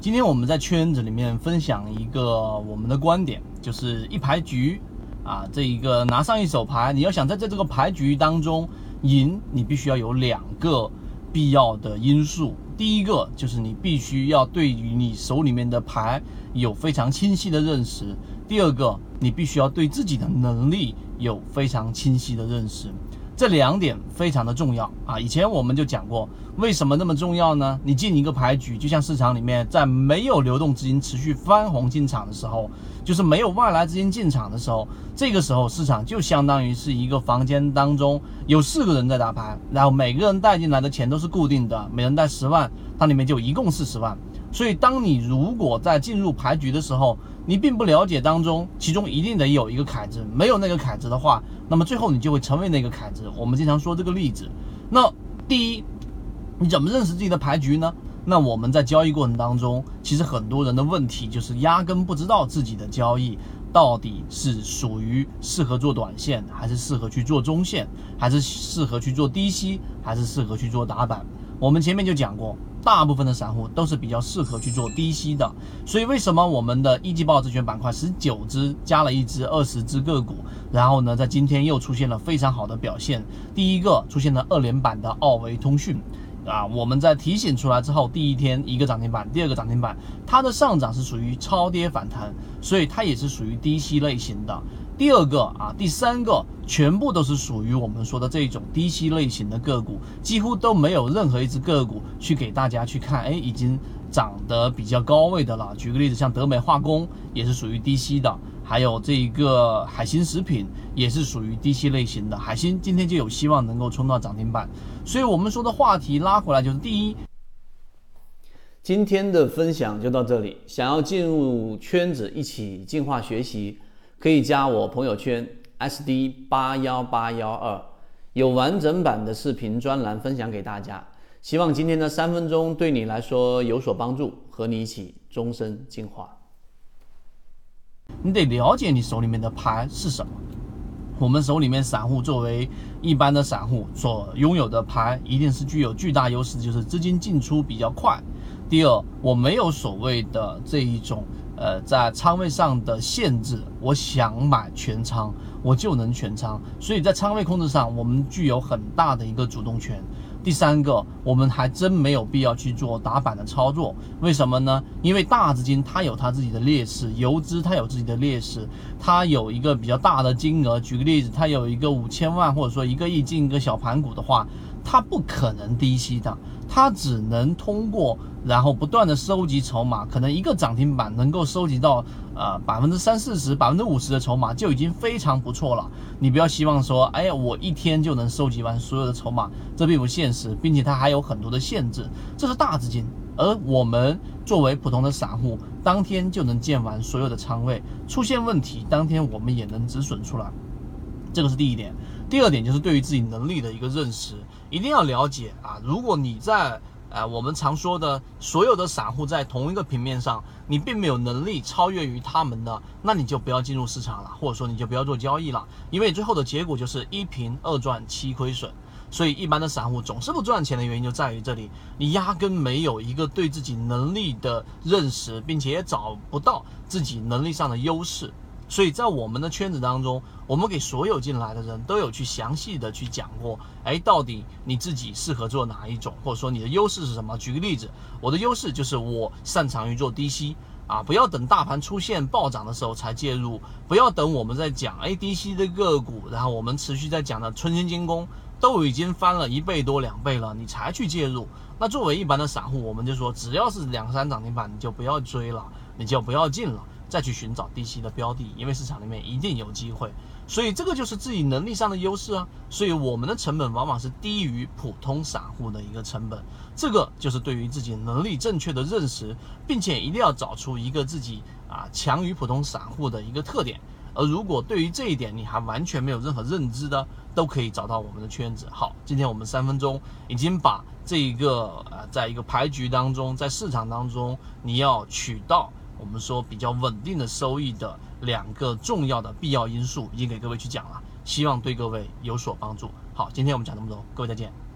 今天我们在圈子里面分享一个我们的观点，就是一牌局啊，这一个拿上一手牌，你要想在在这个牌局当中赢，你必须要有两个必要的因素。第一个就是你必须要对于你手里面的牌有非常清晰的认识；第二个，你必须要对自己的能力有非常清晰的认识。这两点非常的重要啊！以前我们就讲过，为什么那么重要呢？你进一个牌局，就像市场里面在没有流动资金持续翻红进场的时候，就是没有外来资金进场的时候，这个时候市场就相当于是一个房间当中有四个人在打牌，然后每个人带进来的钱都是固定的，每人带十万，它里面就一共四十万。所以，当你如果在进入牌局的时候，你并不了解当中，其中一定得有一个凯子，没有那个凯子的话，那么最后你就会成为那个凯子。我们经常说这个例子。那第一，你怎么认识自己的牌局呢？那我们在交易过程当中，其实很多人的问题就是压根不知道自己的交易到底是属于适合做短线，还是适合去做中线，还是适合去做低吸，还是适合去做打板。我们前面就讲过。大部分的散户都是比较适合去做低吸的，所以为什么我们的一季报证券板块十九只加了一只二十只个股，然后呢，在今天又出现了非常好的表现。第一个出现了二连板的奥维通讯，啊，我们在提醒出来之后，第一天一个涨停板，第二个涨停板，它的上涨是属于超跌反弹，所以它也是属于低吸类型的。第二个啊，第三个全部都是属于我们说的这种低吸类型的个股，几乎都没有任何一只个股去给大家去看，哎，已经涨得比较高位的了。举个例子，像德美化工也是属于低吸的，还有这一个海星食品也是属于低息类型的。海星今天就有希望能够冲到涨停板。所以我们说的话题拉回来就是第一，今天的分享就到这里。想要进入圈子一起进化学习。可以加我朋友圈 SD 八幺八幺二，有完整版的视频专栏分享给大家。希望今天的三分钟对你来说有所帮助，和你一起终身进化。你得了解你手里面的牌是什么。我们手里面散户作为一般的散户所拥有的牌，一定是具有巨大优势，就是资金进出比较快。第二，我没有所谓的这一种。呃，在仓位上的限制，我想买全仓，我就能全仓。所以在仓位控制上，我们具有很大的一个主动权。第三个，我们还真没有必要去做打板的操作，为什么呢？因为大资金它有它自己的劣势，游资它有自己的劣势，它有一个比较大的金额。举个例子，它有一个五千万或者说一个亿进一个小盘股的话。它不可能低吸的，它只能通过然后不断的收集筹码，可能一个涨停板能够收集到呃百分之三四十、百分之五十的筹码就已经非常不错了。你不要希望说，哎呀，我一天就能收集完所有的筹码，这并不现实，并且它还有很多的限制。这是大资金，而我们作为普通的散户，当天就能建完所有的仓位，出现问题，当天我们也能止损出来。这个是第一点，第二点就是对于自己能力的一个认识，一定要了解啊。如果你在呃我们常说的所有的散户在同一个平面上，你并没有能力超越于他们的，那你就不要进入市场了，或者说你就不要做交易了，因为最后的结果就是一平二赚七亏损。所以一般的散户总是不赚钱的原因就在于这里，你压根没有一个对自己能力的认识，并且也找不到自己能力上的优势。所以在我们的圈子当中，我们给所有进来的人都有去详细的去讲过，哎，到底你自己适合做哪一种，或者说你的优势是什么？举个例子，我的优势就是我擅长于做低吸啊，不要等大盘出现暴涨的时候才介入，不要等我们在讲哎低吸的个股，然后我们持续在讲的春天精工都已经翻了一倍多两倍了，你才去介入。那作为一般的散户，我们就说只要是两三涨停板，你就不要追了，你就不要进了。再去寻找低吸的标的，因为市场里面一定有机会，所以这个就是自己能力上的优势啊。所以我们的成本往往是低于普通散户的一个成本，这个就是对于自己能力正确的认识，并且一定要找出一个自己啊强于普通散户的一个特点。而如果对于这一点你还完全没有任何认知的，都可以找到我们的圈子。好，今天我们三分钟已经把这一个呃，在一个牌局当中，在市场当中你要取到。我们说比较稳定的收益的两个重要的必要因素，已经给各位去讲了，希望对各位有所帮助。好，今天我们讲这么多，各位再见。